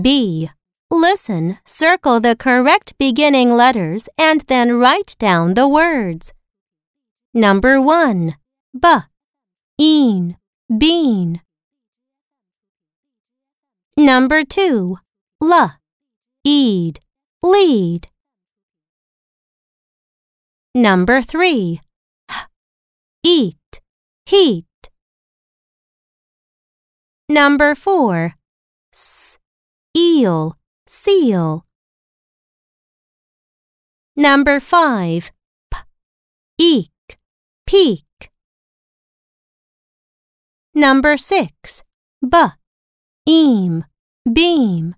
B. Listen, circle the correct beginning letters, and then write down the words. Number 1. B. Een. Bean. Number 2. L. Eed. Lead. Number 3. H. Eat. Heat. Number 4. S. Eel. Seal. Number 5. P. Eek. Peak. Number 6. B. Eam. Beam.